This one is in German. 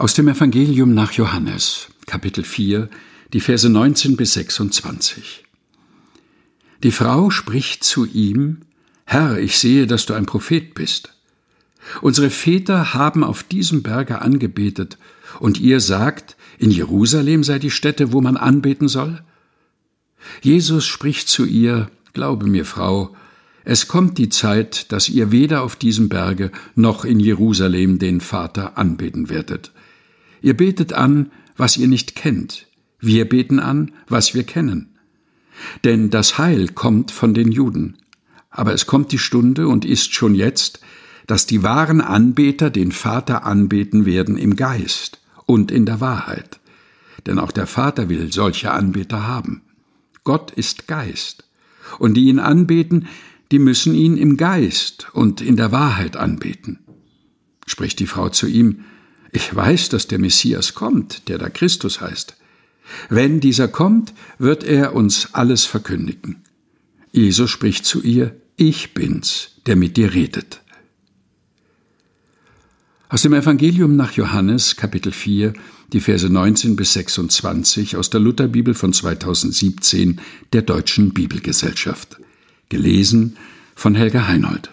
Aus dem Evangelium nach Johannes, Kapitel 4, die Verse 19 bis 26. Die Frau spricht zu ihm, Herr, ich sehe, dass du ein Prophet bist. Unsere Väter haben auf diesem Berge angebetet, und ihr sagt, in Jerusalem sei die Stätte, wo man anbeten soll? Jesus spricht zu ihr, Glaube mir, Frau, es kommt die Zeit, dass ihr weder auf diesem Berge noch in Jerusalem den Vater anbeten werdet. Ihr betet an, was ihr nicht kennt. Wir beten an, was wir kennen. Denn das Heil kommt von den Juden. Aber es kommt die Stunde und ist schon jetzt, dass die wahren Anbeter den Vater anbeten werden im Geist und in der Wahrheit. Denn auch der Vater will solche Anbeter haben. Gott ist Geist. Und die ihn anbeten, die müssen ihn im Geist und in der Wahrheit anbeten. Spricht die Frau zu ihm, ich weiß, dass der Messias kommt, der da Christus heißt. Wenn dieser kommt, wird er uns alles verkündigen. Jesus spricht zu ihr, ich bin's, der mit dir redet. Aus dem Evangelium nach Johannes, Kapitel 4, die Verse 19 bis 26 aus der Lutherbibel von 2017 der Deutschen Bibelgesellschaft. Gelesen von Helga Heinold.